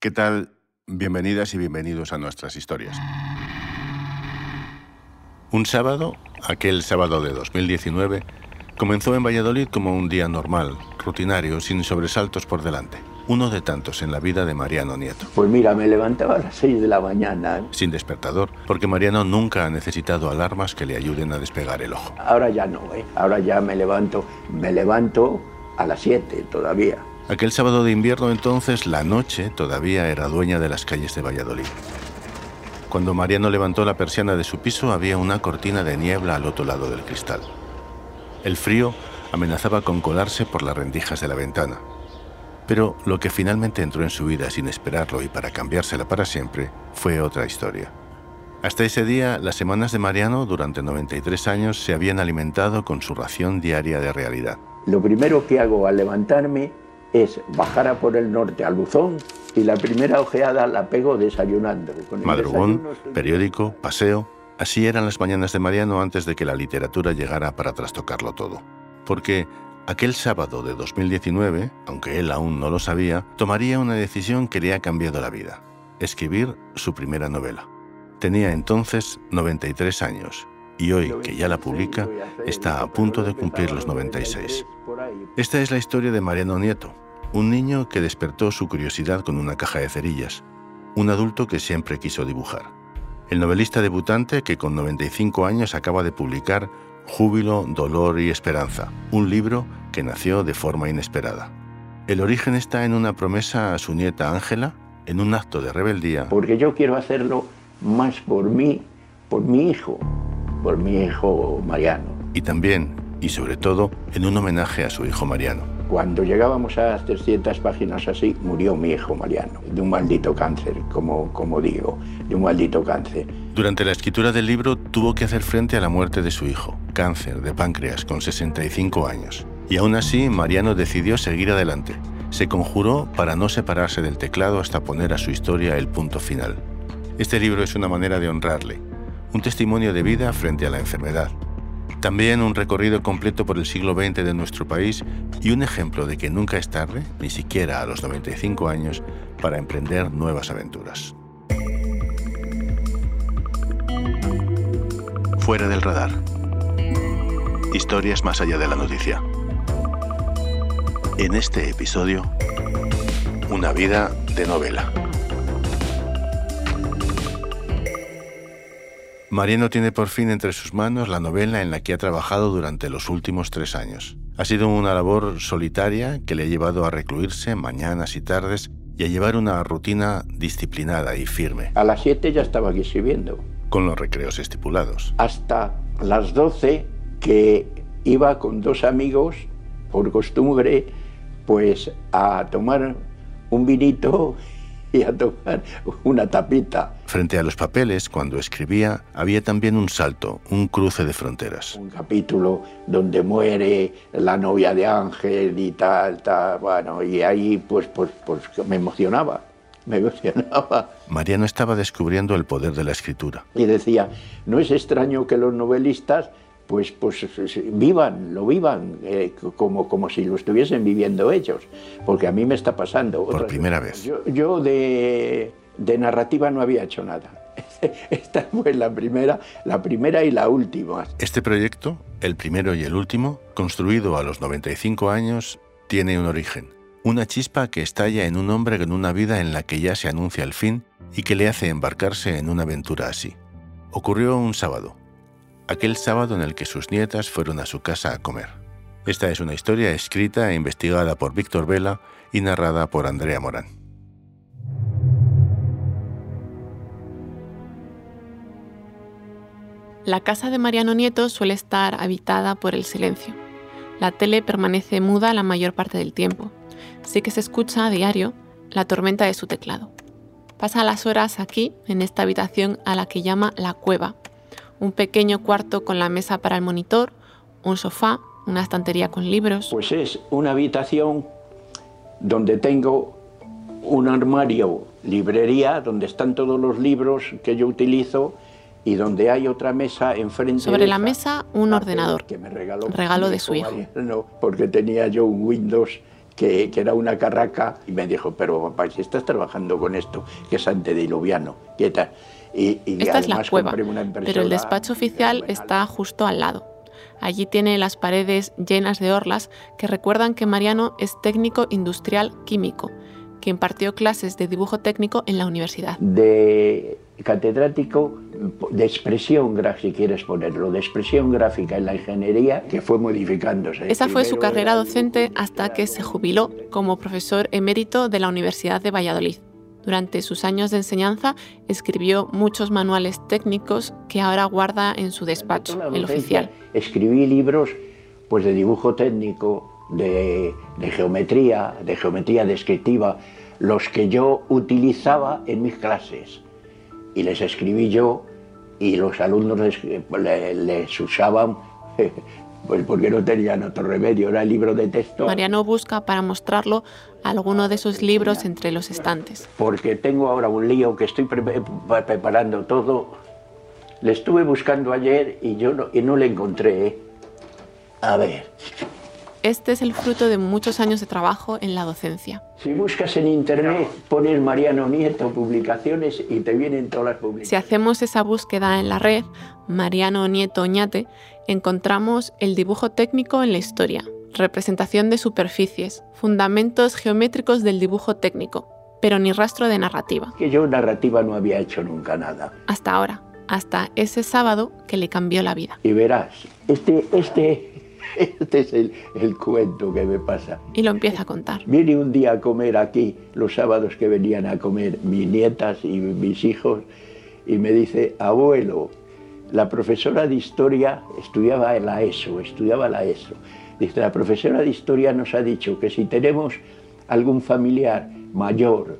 ¿Qué tal? Bienvenidas y bienvenidos a nuestras historias. Un sábado, aquel sábado de 2019, comenzó en Valladolid como un día normal, rutinario, sin sobresaltos por delante. Uno de tantos en la vida de Mariano Nieto. Pues mira, me levantaba a las 6 de la mañana. Sin despertador, porque Mariano nunca ha necesitado alarmas que le ayuden a despegar el ojo. Ahora ya no, ¿eh? Ahora ya me levanto, me levanto a las 7 todavía. Aquel sábado de invierno entonces la noche todavía era dueña de las calles de Valladolid. Cuando Mariano levantó la persiana de su piso había una cortina de niebla al otro lado del cristal. El frío amenazaba con colarse por las rendijas de la ventana. Pero lo que finalmente entró en su vida sin esperarlo y para cambiársela para siempre fue otra historia. Hasta ese día, las semanas de Mariano durante 93 años se habían alimentado con su ración diaria de realidad. Lo primero que hago al levantarme es bajar a por el norte al buzón y la primera ojeada la pego desayunando. Madrugón, periódico, paseo. Así eran las mañanas de Mariano antes de que la literatura llegara para trastocarlo todo. Porque aquel sábado de 2019, aunque él aún no lo sabía, tomaría una decisión que le ha cambiado la vida. Escribir su primera novela. Tenía entonces 93 años y hoy que ya la publica está a punto de cumplir los 96. Esta es la historia de Mariano Nieto, un niño que despertó su curiosidad con una caja de cerillas, un adulto que siempre quiso dibujar, el novelista debutante que con 95 años acaba de publicar Júbilo, Dolor y Esperanza, un libro que nació de forma inesperada. El origen está en una promesa a su nieta Ángela, en un acto de rebeldía. Porque yo quiero hacerlo más por mí, por mi hijo, por mi hijo Mariano. Y también, y sobre todo, en un homenaje a su hijo Mariano. Cuando llegábamos a 300 páginas así, murió mi hijo Mariano, de un maldito cáncer, como, como digo, de un maldito cáncer. Durante la escritura del libro tuvo que hacer frente a la muerte de su hijo, cáncer de páncreas, con 65 años. Y aún así, Mariano decidió seguir adelante. Se conjuró para no separarse del teclado hasta poner a su historia el punto final. Este libro es una manera de honrarle, un testimonio de vida frente a la enfermedad. También un recorrido completo por el siglo XX de nuestro país y un ejemplo de que nunca es tarde, ni siquiera a los 95 años, para emprender nuevas aventuras. Fuera del radar. Historias más allá de la noticia. En este episodio, una vida de novela. Mariano tiene por fin entre sus manos la novela en la que ha trabajado durante los últimos tres años. Ha sido una labor solitaria que le ha llevado a recluirse mañanas y tardes y a llevar una rutina disciplinada y firme. A las 7 ya estaba aquí escribiendo. Con los recreos estipulados. Hasta las 12 que iba con dos amigos, por costumbre, pues a tomar un vinito y a tomar una tapita. Frente a los papeles, cuando escribía, había también un salto, un cruce de fronteras. Un capítulo donde muere la novia de Ángel y tal, tal, bueno, y ahí pues, pues, pues me emocionaba, me emocionaba. Mariano estaba descubriendo el poder de la escritura. Y decía, no es extraño que los novelistas pues, pues vivan, lo vivan eh, como, como si lo estuviesen viviendo ellos, porque a mí me está pasando. Por primera vez. Yo, yo de, de, narrativa no había hecho nada. Esta fue la primera, la primera y la última. Este proyecto, el primero y el último, construido a los 95 años, tiene un origen. Una chispa que estalla en un hombre con una vida en la que ya se anuncia el fin y que le hace embarcarse en una aventura así. Ocurrió un sábado, aquel sábado en el que sus nietas fueron a su casa a comer. Esta es una historia escrita e investigada por Víctor Vela y narrada por Andrea Morán. La casa de Mariano Nieto suele estar habitada por el silencio. La tele permanece muda la mayor parte del tiempo. Sí que se escucha a diario la tormenta de su teclado. Pasa las horas aquí, en esta habitación a la que llama la cueva, un pequeño cuarto con la mesa para el monitor, un sofá, una estantería con libros. Pues es una habitación donde tengo un armario, librería, donde están todos los libros que yo utilizo y donde hay otra mesa enfrente. Sobre la mesa un ordenador, que me regaló regalo de su hijo. No, porque tenía yo un Windows que, era una carraca, y me dijo, pero papá, si estás trabajando con esto, que es antediluviano, quieta. Y, y Esta es la cueva, pero el despacho oficial está justo al lado. Allí tiene las paredes llenas de orlas que recuerdan que Mariano es técnico industrial químico, que impartió clases de dibujo técnico en la universidad. De catedrático de expresión gráfica, si quieres ponerlo, de expresión gráfica en la ingeniería, que fue modificándose. Esa fue su carrera docente hasta que se jubiló como profesor emérito de la Universidad de Valladolid. Durante sus años de enseñanza escribió muchos manuales técnicos que ahora guarda en su despacho, el oficial. Escribí libros pues, de dibujo técnico, de, de geometría, de geometría descriptiva, los que yo utilizaba en mis clases y les escribí yo y los alumnos les, usaban pues porque no tenían otro remedio, era el libro de texto. Mariano busca para mostrarlo alguno de esos libros entre los estantes. Porque tengo ahora un lío que estoy preparando todo. Le estuve buscando ayer y yo no, y no le encontré. ¿eh? A ver. Este es el fruto de muchos años de trabajo en la docencia. Si buscas en internet, pones Mariano Nieto publicaciones y te vienen todas las publicaciones. Si hacemos esa búsqueda en la red, Mariano Nieto Oñate, encontramos el dibujo técnico en la historia, representación de superficies, fundamentos geométricos del dibujo técnico, pero ni rastro de narrativa. Que yo narrativa no había hecho nunca nada. Hasta ahora, hasta ese sábado que le cambió la vida. Y verás, este, este este es el, cuento que me pasa. Y lo empieza a contar. Viene un día a comer aquí, los sábados que venían a comer mis nietas y mis hijos, y me dice, abuelo, la profesora de historia estudiaba la ESO, estudiaba la ESO. La profesora de historia nos ha dicho que si tenemos algún familiar mayor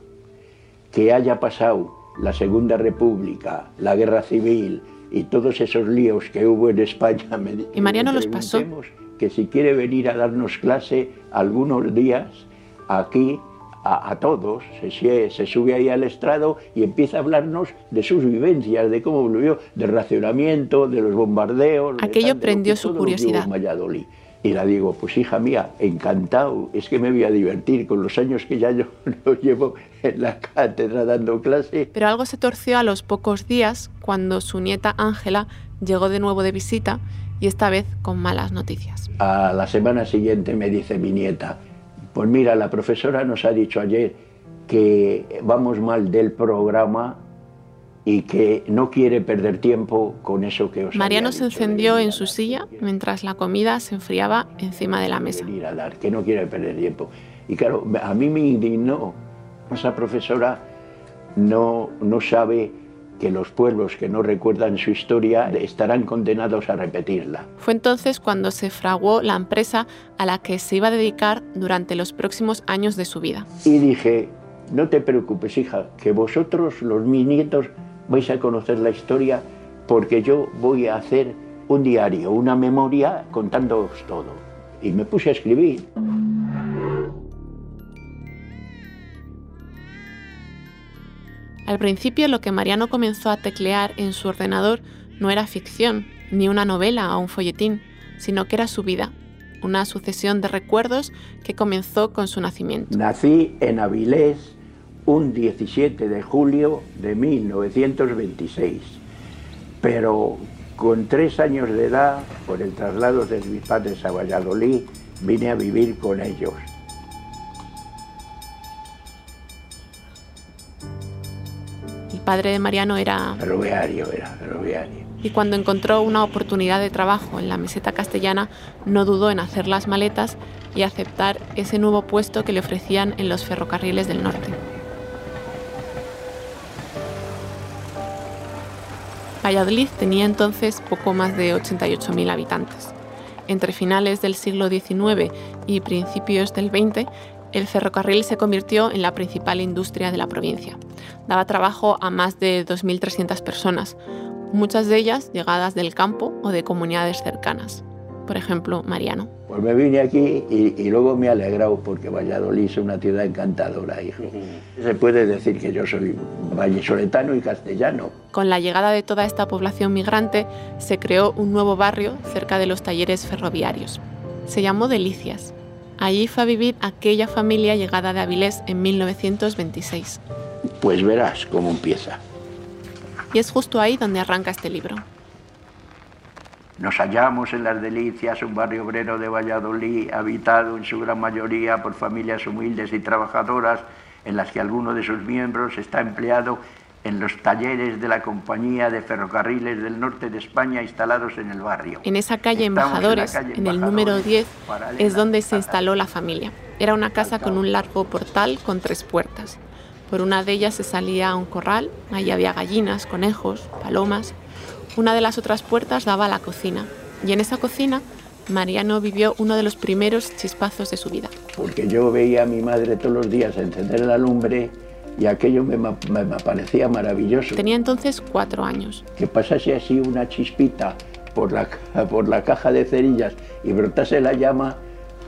que haya pasado la Segunda República, la Guerra Civil y todos esos líos que hubo en España, me, y Mariano los pasó que si quiere venir a darnos clase algunos días aquí a, todos, se, se, sube ahí al estrado y empieza a hablarnos de sus vivencias, de cómo vivió, del racionamiento, de los bombardeos. Aquello prendió su curiosidad. Y la digo, pues hija mía, encantado, es que me voy a divertir con los años que ya yo no llevo en la cátedra dando clase. Pero algo se torció a los pocos días cuando su nieta Ángela llegó de nuevo de visita y esta vez con malas noticias. A la semana siguiente me dice mi nieta, pues mira, la profesora nos ha dicho ayer que vamos mal del programa y que no quiere perder tiempo con eso que os Mariano se encendió en su silla mientras la comida se enfriaba encima de la mesa. A dar, que no quiere perder tiempo. Y claro, a mí me indignó. Esa profesora no, no sabe que los pueblos que no recuerdan su historia estarán condenados a repetirla. Fue entonces cuando se fraguó la empresa a la que se iba a dedicar durante los próximos años de su vida. Y dije, no te preocupes hija, que vosotros, los mis nietos, vais a conocer la historia porque yo voy a hacer un diario, una memoria contándoos todo. Y me puse a escribir. Al principio lo que Mariano comenzó a teclear en su ordenador no era ficción, ni una novela o un folletín, sino que era su vida, una sucesión de recuerdos que comenzó con su nacimiento. Nací en Avilés un 17 de julio de 1926, pero con tres años de edad, por el traslado de mis padres a Valladolid, vine a vivir con ellos. padre de Mariano era... Ferroviario, era ferroviario. Y cuando encontró una oportunidad de trabajo en la meseta castellana, no dudó en hacer las maletas y aceptar ese nuevo puesto que le ofrecían en los ferrocarriles del norte. Valladolid tenía entonces poco más de 88.000 habitantes. Entre finales del siglo XIX y principios del XX, el ferrocarril se convirtió en la principal industria de la provincia. Daba trabajo a más de 2.300 personas, muchas de ellas llegadas del campo o de comunidades cercanas. Por ejemplo, Mariano. Pues me vine aquí y, luego me he alegrado porque Valladolid es una ciudad encantadora, hijo. Se puede decir que yo soy vallesoletano y castellano. Con la llegada de toda esta población migrante, se creó un nuevo barrio cerca de los talleres ferroviarios. Se llamó Delicias Allí fue a vivir aquella familia llegada de Avilés en 1926. Pues verás cómo empieza. Y es justo ahí donde arranca este libro. Nos hallamos en Las Delicias, un barrio obrero de Valladolid, habitado en su gran mayoría por familias humildes y trabajadoras, en las que alguno de sus miembros está empleado en los talleres de la Compañía de Ferrocarriles del Norte de España instalados en el barrio. En esa calle Embajadores, en, el número 10, es donde se instaló la familia. Era una casa con un largo portal con tres puertas. Por una de ellas se salía a un corral, ahí había gallinas, conejos, palomas. Una de las otras puertas daba a la cocina, y en esa cocina Mariano vivió uno de los primeros chispazos de su vida. Porque yo veía a mi madre todos los días encender la lumbre y aquello me, parecía maravilloso. Tenía entonces cuatro años. Que pasase así una chispita por la, por la caja de cerillas y brotase la llama,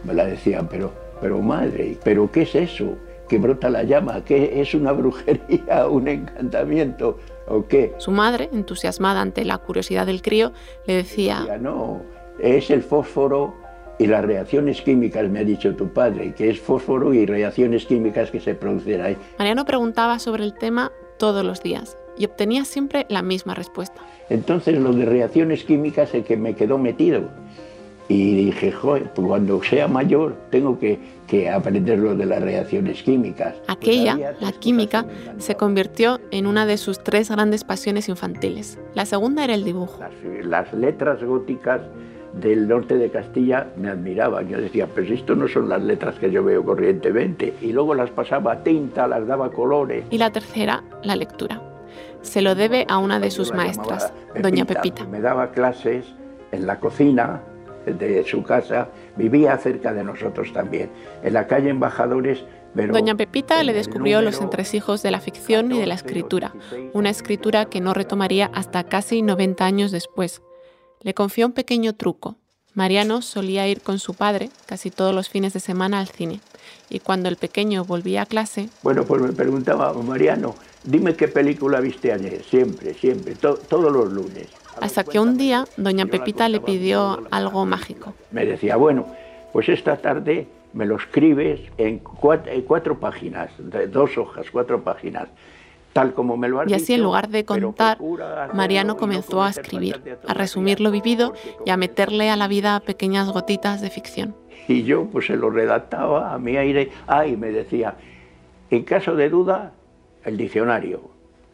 me la decían, pero, pero madre, ¿pero qué es eso? que brota la llama, ¿qué es una brujería, un encantamiento Su madre, entusiasmada ante la curiosidad del crío, le decía, no, es el fósforo y las reacciones químicas, me ha dicho tu padre, que es fósforo y reacciones químicas que se producen ahí. Mariano preguntaba sobre el tema todos los días y obtenía siempre la misma respuesta. Entonces lo de reacciones químicas es que me quedó metido. Y dije, joder, pues cuando sea mayor tengo que, que aprender lo de las reacciones químicas. Pues Aquella, la química, se convirtió en una de sus tres grandes pasiones infantiles. La segunda era el dibujo. las letras góticas del norte de Castilla me admiraban. Yo decía, pues esto no son las letras que yo veo corrientemente. Y luego las pasaba a tinta, las daba colores. Y la tercera, la lectura. Se lo debe a una de sus maestras, doña Pepita. Me daba clases en la cocina de su casa, vivía cerca de nosotros también, en la calle Embajadores. Doña Pepita le descubrió los entresijos de la ficción y de la escritura, una escritura que no retomaría hasta casi 90 años después, le confió un pequeño truco. Mariano solía ir con su padre casi todos los fines de semana al cine y cuando el pequeño volvía a clase... Bueno, pues me preguntaba, Mariano, dime qué película viste ayer, siempre, siempre, todos los lunes. Hasta que un día doña Pepita le pidió algo mágico. Me decía, bueno, pues esta tarde me lo escribes en cuatro, en cuatro páginas, dos hojas, cuatro páginas como me lo Y así en lugar de contar, Mariano comenzó a escribir, a resumir lo vivido y a meterle a la vida pequeñas gotitas de ficción. Y yo pues se lo redactaba a mi aire, ah, y me decía, en caso de duda, el diccionario,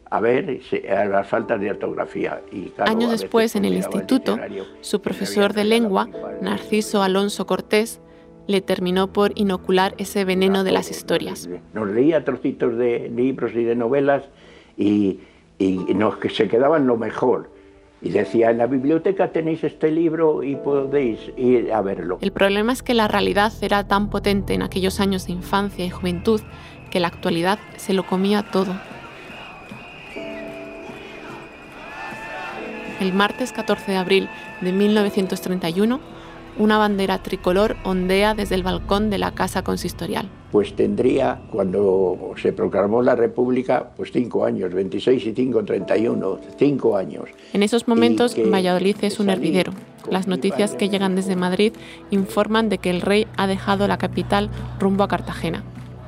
a ver a las faltas de ortografía. Y, Años después, en el instituto, su profesor de lengua, Narciso Alonso Cortés, le terminó por inocular ese veneno de las historias. Nos leía trocitos de libros y de novelas y, nos, que se quedaban lo mejor. Y decía, en la biblioteca tenéis este libro y podéis ir a verlo. El problema es que la realidad era tan potente en aquellos años de infancia y juventud que la actualidad se lo comía todo. El martes 14 de abril de 1931, una bandera tricolor ondea desde el balcón de la casa consistorial. Pues tendría, cuando se proclamó la República, pues cinco años, 26 y 5, 31, cinco años. En esos momentos, Valladolid es un hervidero. Las noticias que llegan desde Madrid informan de que el rey ha dejado la capital rumbo a Cartagena.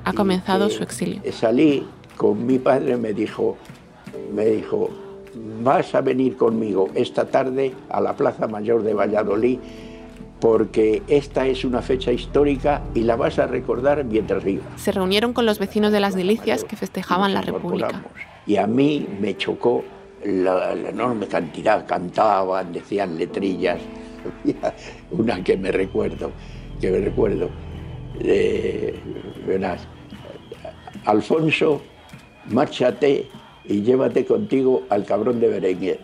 Ha comenzado su exilio. Salí con mi padre, me dijo, me dijo, vas a venir conmigo esta tarde a la Plaza Mayor de Valladolid porque esta es una fecha histórica y la vas a recordar mientras viva. Se reunieron con los vecinos de las Delicias que festejaban la República. Y a mí me chocó la, enorme cantidad, cantaban, decían letrillas. Una que me recuerdo, que me recuerdo. verás, Alfonso, márchate y llévate contigo al cabrón de Berenguer.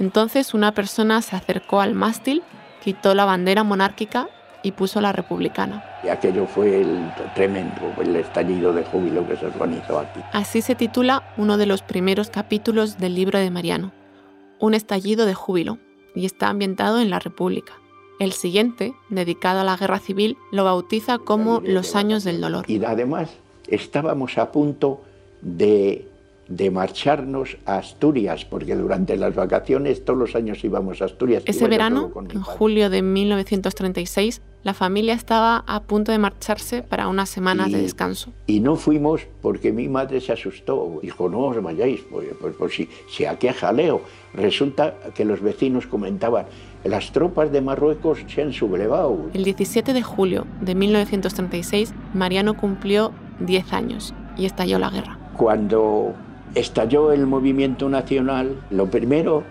Entonces una persona se acercó al mástil quitó la bandera monárquica y puso la republicana. Y aquello fue el tremendo, el estallido de júbilo que se organizó aquí. Así se titula uno de los primeros capítulos del libro de Mariano, Un estallido de júbilo, y está ambientado en la República. El siguiente, dedicado a la guerra civil, lo bautiza como Los años del dolor. Y además estábamos a punto de de marcharnos a Asturias, porque durante las vacaciones todos los años íbamos a Asturias. Ese verano, en julio de 1936, la familia estaba a punto de marcharse para unas semanas de descanso. Y no fuimos porque mi madre se asustó. Dijo, no os vayáis, pues, pues, pues si, si aquí hay jaleo. Resulta que los vecinos comentaban, las tropas de Marruecos se han sublevado. El 17 de julio de 1936, Mariano cumplió 10 años y estalló la guerra. Cuando estalló el movimiento nacional, lo primero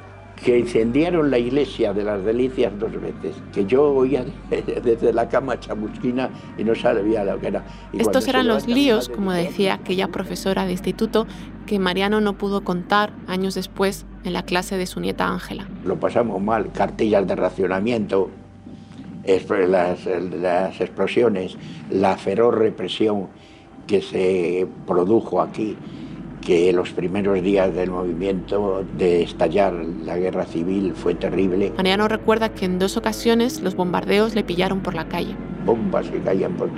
que incendiaron la iglesia de las delicias dos veces, que yo oía desde la cama chamusquina y no sabía lo que era. Estos eran los líos, como decía aquella profesora de instituto, que Mariano no pudo contar años después en la clase de su nieta Ángela. Lo pasamos mal, cartillas de racionamiento, las, las explosiones, la feroz represión que se produjo aquí que los primeros días del movimiento de estallar la guerra civil fue terrible. Mariano recuerda que en dos ocasiones los bombardeos le pillaron por la calle. Bombas que caían por,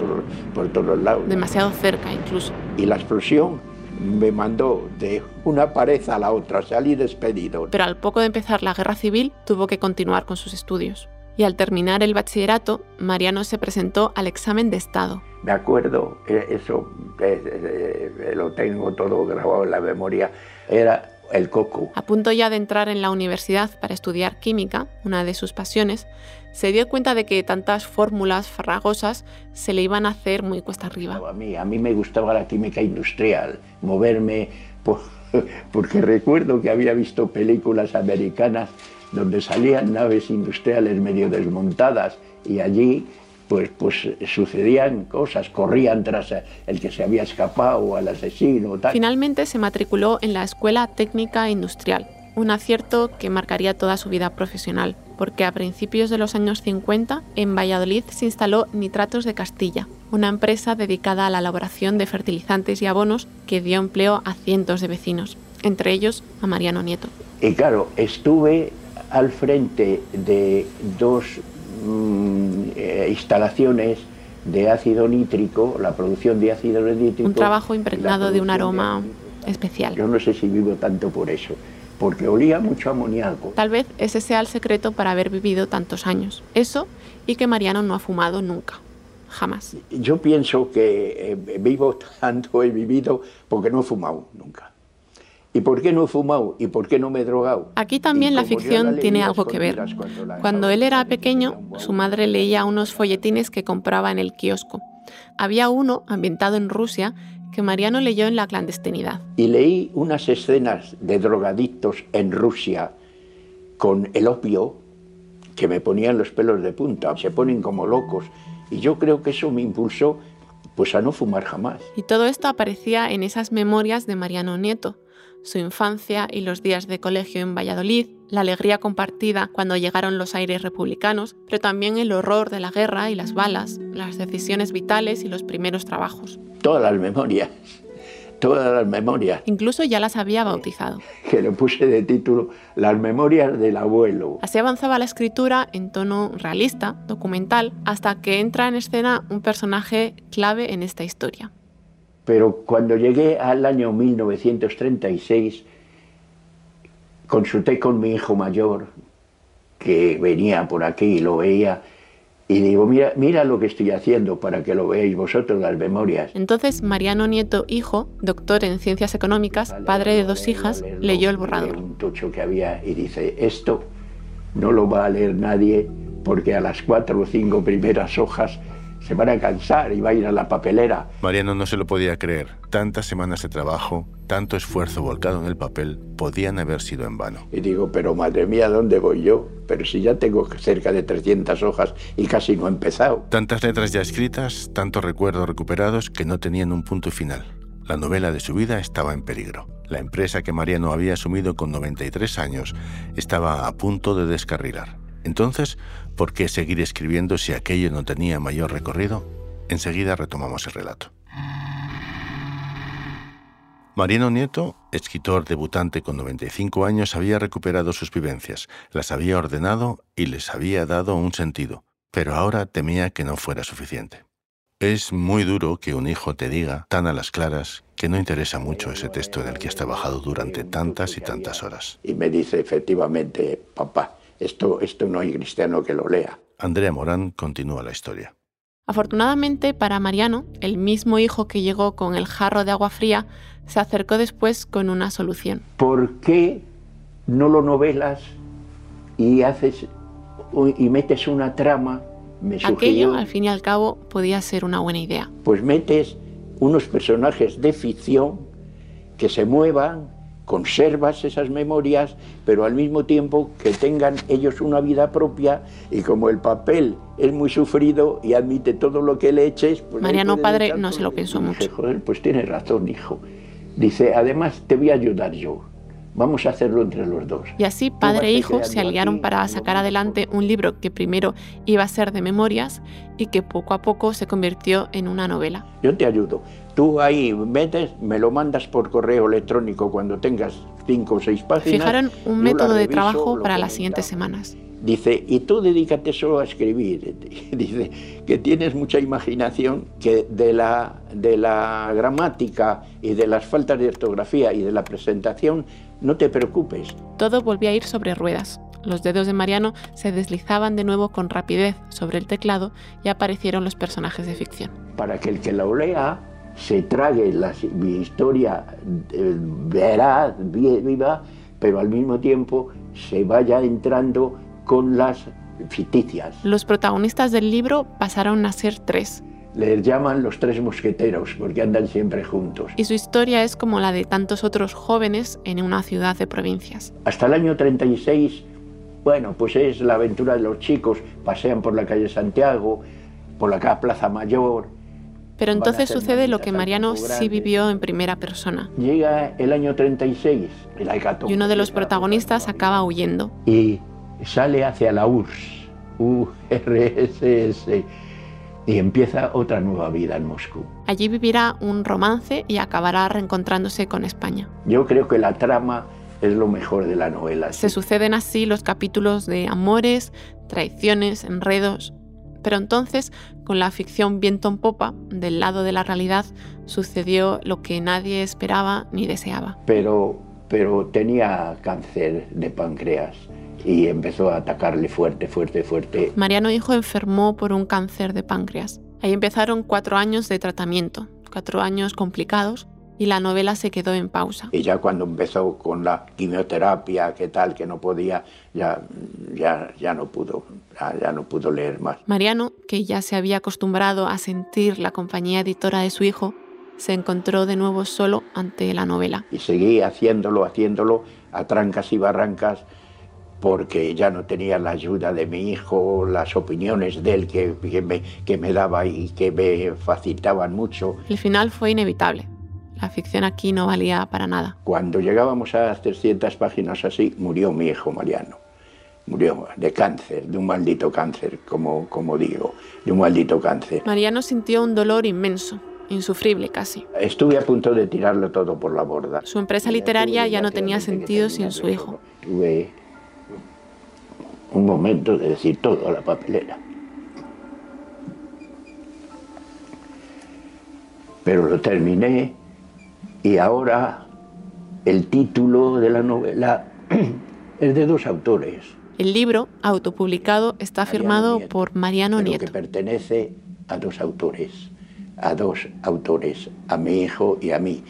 por todos lados. Demasiado cerca incluso. Y la explosión me mandó de una pared a la otra, salí despedido. Pero al poco de empezar la guerra civil tuvo que continuar con sus estudios. Y al terminar el bachillerato, Mariano se presentó al examen de Estado. Me acuerdo, eh, eso eh, eh, lo tengo todo grabado en la memoria, era el coco. A punto ya de entrar en la universidad para estudiar química, una de sus pasiones, se dio cuenta de que tantas fórmulas farragosas se le iban a hacer muy cuesta arriba. A mí, a mí me gustaba la química industrial, moverme, porque recuerdo que había visto películas americanas donde salían naves industriales medio desmontadas y allí pues, pues sucedían cosas, corrían tras el que se había escapado o al asesino. Tal. Finalmente se matriculó en la Escuela Técnica Industrial, un acierto que marcaría toda su vida profesional, porque a principios de los años 50 en Valladolid se instaló Nitratos de Castilla, una empresa dedicada a la elaboración de fertilizantes y abonos que dio empleo a cientos de vecinos, entre ellos a Mariano Nieto. Y claro, estuve al frente de dos mm, eh, instalaciones de ácido nítrico, la producción de ácido nítrico. Un trabajo impregnado de un aroma especial. Yo no sé si vivo tanto por eso, porque olía mucho amoníaco. Tal vez ese sea el secreto para haber vivido tantos años. Eso y que Mariano no ha fumado nunca. Jamás. Yo pienso que eh, vivo tanto, he vivido, porque no he fumado nunca. ¿Y por qué no he fumado? ¿Y por qué no me he drogado? Aquí también la ficción tiene algo que ver. Cuando él era pequeño, su madre leía unos folletines que compraba en el kiosco. Había uno ambientado en Rusia que Mariano leyó en la clandestinidad. Y leí unas escenas de drogadictos en Rusia con el opio que me ponían los pelos de punta, se ponen como locos. Y yo creo que eso me impulsó pues a no fumar jamás. Y todo esto aparecía en esas memorias de Mariano Nieto su infancia y los días de colegio en Valladolid, la alegría compartida cuando llegaron los aires republicanos, pero también el horror de la guerra y las balas, las decisiones vitales y los primeros trabajos. Todas las memorias, todas las memorias. Incluso ya las había bautizado. Que le puse de título Las memorias del abuelo. Así avanzaba la escritura en tono realista, documental, hasta que entra en escena un personaje clave en esta historia. Pero cuando llegué al año 1936, consulté con mi hijo mayor, que venía por aquí y lo veía, y digo, mira, mira lo que estoy haciendo para que lo veáis vosotros las memorias. Entonces Mariano Nieto, hijo, doctor en ciencias económicas, padre de dos hijas, leyó el borrador. Un tocho que había y dice, esto no lo va a leer nadie porque a las cuatro o cinco primeras hojas se van a cansar y va a ir a la papelera. Mariano no se lo podía creer. Tantas semanas de trabajo, tanto esfuerzo volcado en el papel, podían haber sido en vano. Y digo, pero madre mía, ¿dónde voy yo? Pero si ya tengo cerca de 300 hojas y casi no he empezado. Tantas letras ya escritas, tantos recuerdos recuperados que no tenían un punto final. La novela de su vida estaba en peligro. La empresa que Mariano había asumido con 93 años estaba a punto de descarrilar. Entonces, ¿por qué seguir escribiendo si aquello no tenía mayor recorrido? Enseguida retomamos el relato. Mariano Nieto, escritor debutante con 95 años, había recuperado sus vivencias, las había ordenado y les había dado un sentido, pero ahora temía que no fuera suficiente. Es muy duro que un hijo te diga, tan a las claras, que no interesa mucho ese texto en el que has trabajado durante tantas y tantas horas. Y me dice efectivamente, papá, esto, esto no hay cristiano que lo lea. Andrea Morán continúa la historia. Afortunadamente para Mariano, el mismo hijo que llegó con el jarro de agua fría se acercó después con una solución. ¿Por qué no lo novelas y haces y metes una trama? Me Aquello, al fin y al cabo, podía ser una buena idea. Pues metes unos personajes de ficción que se muevan, conservas esas memorias, pero al mismo tiempo que tengan ellos una vida propia y como el papel es muy sufrido y admite todo lo que le eches... Pues Mariano padre no se lo pensó mucho. Joder, pues tienes razón, hijo. Dice, además te voy a ayudar yo. Vamos a hacerlo entre los dos. Y así padre e hijo se aliaron para sacar adelante un libro que primero iba a ser de memorias y que poco a poco se convirtió en una novela. Yo te ayudo. Tú ahí metes, me lo mandas por correo electrónico cuando tengas cinco o seis páginas. Fijaron un método de trabajo para las siguientes semanas. Dice, y tú dedícate solo a escribir. Dice que tienes mucha imaginación, que de la, de la gramática y de las faltas de ortografía y de la presentación no te preocupes. Todo volvía a ir sobre ruedas. Los dedos de Mariano se deslizaban de nuevo con rapidez sobre el teclado y aparecieron los personajes de ficción. Para que el que la lea se trague la, mi historia eh, veraz, viva, pero al mismo tiempo se vaya entrando con las ficticias. Los protagonistas del libro pasaron a ser tres. Les llaman los tres mosqueteros porque andan siempre juntos. Y su historia es como la de tantos otros jóvenes en una ciudad de provincias. Hasta el año 36, bueno, pues es la aventura de los chicos, pasean por la calle Santiago, por la Plaza Mayor. Pero entonces sucede lo que Mariano sí vivió en primera persona. Llega el año 36, el Y uno de los protagonistas acaba huyendo. Y sale hacia la URSS, URSS, y empieza otra nueva vida en Moscú. Allí vivirá un romance y acabará reencontrándose con España. Yo creo que la trama es lo mejor de la novela. Se suceden así los capítulos de amores, traiciones, enredos. Pero entonces, con la ficción viento en popa, del lado de la realidad, sucedió lo que nadie esperaba ni deseaba. Pero, pero tenía cáncer de páncreas y empezó a atacarle fuerte, fuerte, fuerte. Mariano Hijo enfermó por un cáncer de páncreas. Ahí empezaron cuatro años de tratamiento, cuatro años complicados, y la novela se quedó en pausa. Y ya cuando empezó con la quimioterapia, que tal, que no podía, ya, ya, ya no pudo, ya, no pudo leer más. Mariano, que ya se había acostumbrado a sentir la compañía editora de su hijo, se encontró de nuevo solo ante la novela. Y seguí haciéndolo, haciéndolo a trancas y barrancas porque ya no tenía la ayuda de mi hijo, las opiniones de él que, me, que me daba y que me facilitaban mucho. El final fue inevitable. La ficción aquí no valía para nada. Cuando llegábamos a 300 páginas así, murió mi hijo Mariano. Murió de cáncer, de un maldito cáncer, como, como digo, de un maldito cáncer. Mariano sintió un dolor inmenso, insufrible casi. Estuve a punto de tirarlo todo por la borda. Su empresa literaria ya no tenía sentido sin su hijo. Tuve un momento de decir todo a la papelera. Pero lo terminé y ahora el título de la novela es de dos autores. El libro, autopublicado, está firmado por Mariano Nieto. Que pertenece a dos autores, a dos autores, a mi hijo y a mí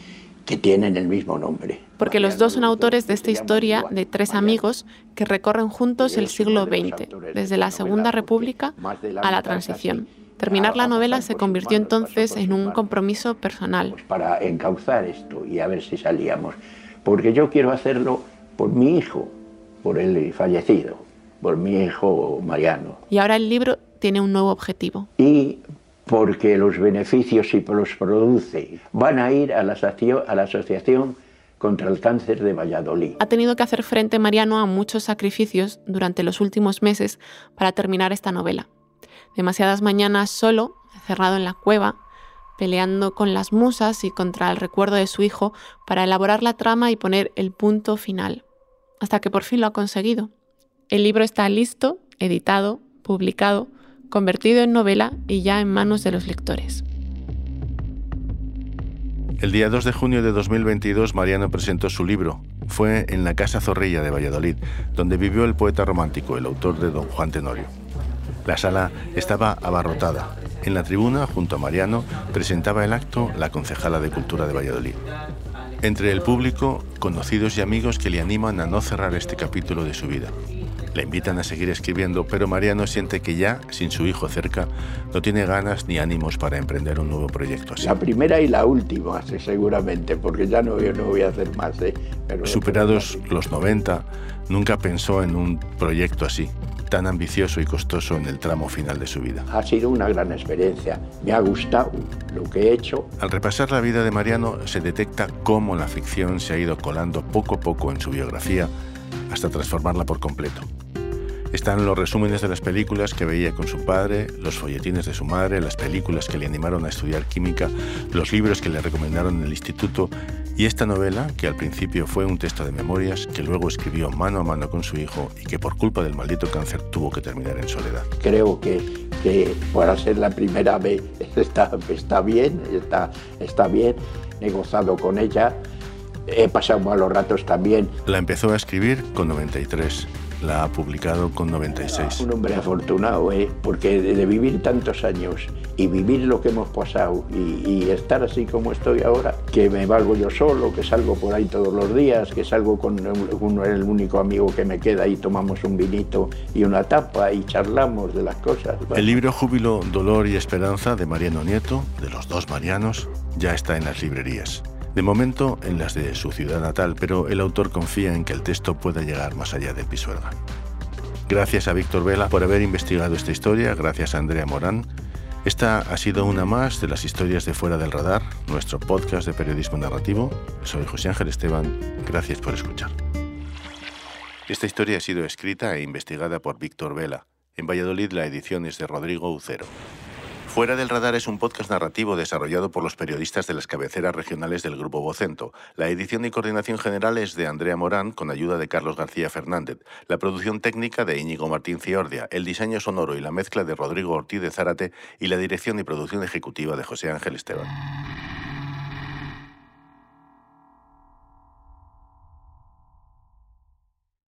que tienen el mismo nombre. Porque los dos son autores de esta historia de tres amigos que recorren juntos el siglo XX, desde la Segunda República a la Transición. Terminar la novela se convirtió entonces en un compromiso personal. Pues para encauzar esto y a ver si salíamos. Porque yo quiero hacerlo por mi hijo, por el fallecido, por mi hijo Mariano. Y ahora el libro tiene un nuevo objetivo. Y porque los beneficios, si los produce, van a ir a la, a la Asociación contra el Cáncer de Valladolid. Ha tenido que hacer frente Mariano a muchos sacrificios durante los últimos meses para terminar esta novela. Demasiadas mañanas solo, cerrado en la cueva, peleando con las musas y contra el recuerdo de su hijo para elaborar la trama y poner el punto final. Hasta que por fin lo ha conseguido. El libro está listo, editado, publicado, convertido en novela y ya en manos de los lectores. El día 2 de junio de 2022 Mariano presentó su libro. Fue en la Casa Zorrilla de Valladolid, donde vivió el poeta romántico, el autor de Don Juan Tenorio. La sala estaba abarrotada. En la tribuna, junto a Mariano, presentaba el acto la concejala de Cultura de Valladolid. Entre el público, conocidos y amigos que le animan a no cerrar este capítulo de su vida. Le invitan a seguir escribiendo, pero Mariano siente que ya, sin su hijo cerca, no tiene ganas ni ánimos para emprender un nuevo proyecto así. La primera y la última, seguramente, porque ya no, yo no voy a hacer más. ¿eh? Superados los 90, nunca pensó en un proyecto así tan ambicioso y costoso en el tramo final de su vida. Ha sido una gran experiencia, me ha gustado lo que he hecho. Al repasar la vida de Mariano se detecta cómo la ficción se ha ido colando poco a poco en su biografía hasta transformarla por completo. Están los resúmenes de las películas que veía con su padre, los folletines de su madre, las películas que le animaron a estudiar química, los libros que le recomendaron en el instituto y esta novela, que al principio fue un texto de memorias, que luego escribió mano a mano con su hijo y que por culpa del maldito cáncer tuvo que terminar en soledad. Creo que, que para ser la primera vez está, está bien, está, está bien, he gozado con ella, he pasado malos ratos también. La empezó a escribir con 93 la ha publicado con 96. Un hombre afortunado, ¿eh? porque de, vivir tantos años y vivir lo que hemos pasado y, estar así como estoy ahora, que me valgo yo solo, que salgo por ahí todos los días, que salgo con el único amigo que me queda y tomamos un vinito y una tapa y charlamos de las cosas. El libro Júbilo, Dolor y Esperanza de Mariano Nieto, de los dos Marianos, ya está en las librerías. De momento en las de su ciudad natal, pero el autor confía en que el texto pueda llegar más allá de Pisuerga. Gracias a Víctor Vela por haber investigado esta historia, gracias a Andrea Morán. Esta ha sido una más de las historias de Fuera del Radar, nuestro podcast de periodismo narrativo. Soy José Ángel Esteban, gracias por escuchar. Esta historia ha sido escrita e investigada por Víctor Vela. En Valladolid la edición es de Rodrigo Ucero. Fuera del Radar es un podcast narrativo desarrollado por los periodistas de las cabeceras regionales del Grupo Vocento. La edición y coordinación general es de Andrea Morán, con ayuda de Carlos García Fernández. La producción técnica de Íñigo Martín Ciordia. El diseño sonoro y la mezcla de Rodrigo Ortiz de Zárate y la dirección y producción ejecutiva de José Ángel Esteban.